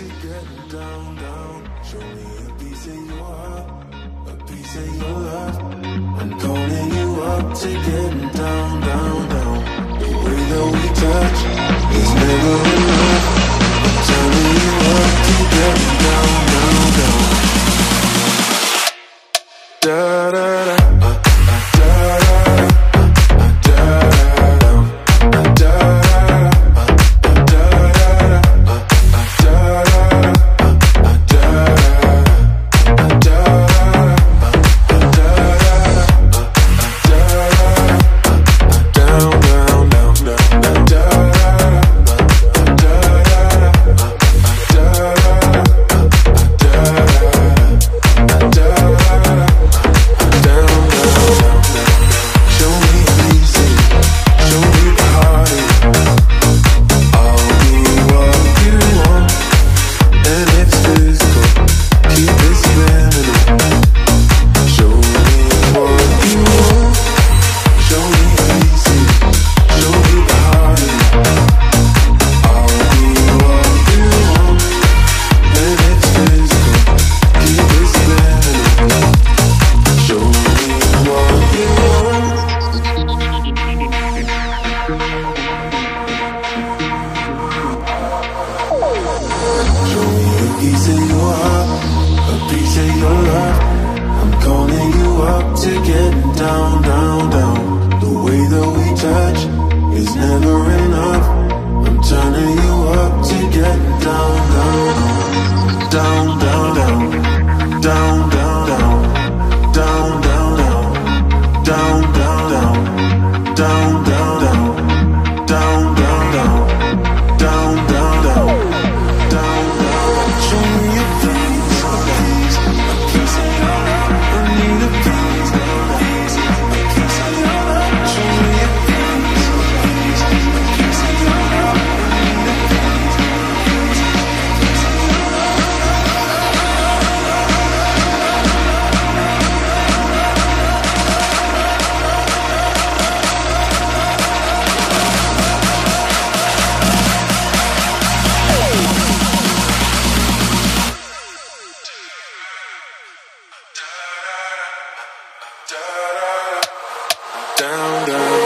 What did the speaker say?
once you're down, down. Show me a piece of your heart A piece of your love. I'm calling you up to get down, down, down. The way that we touch is never enough. I'm turning you up to get down, down, down. Da-da down, down.